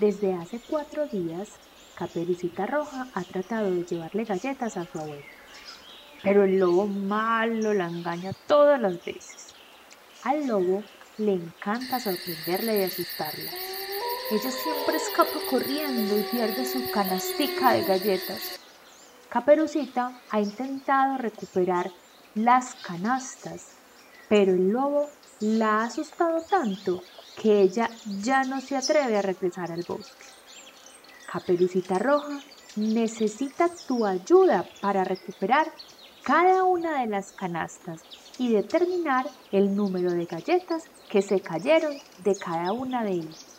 Desde hace cuatro días, Caperucita Roja ha tratado de llevarle galletas a su abuelo, pero el lobo malo la engaña todas las veces. Al lobo le encanta sorprenderla y asustarla. Ella siempre escapa corriendo y pierde su canastica de galletas. Caperucita ha intentado recuperar las canastas, pero el lobo la ha asustado tanto que ella ya no se atreve a regresar al bosque. Caperucita Roja necesita tu ayuda para recuperar cada una de las canastas y determinar el número de galletas que se cayeron de cada una de ellas.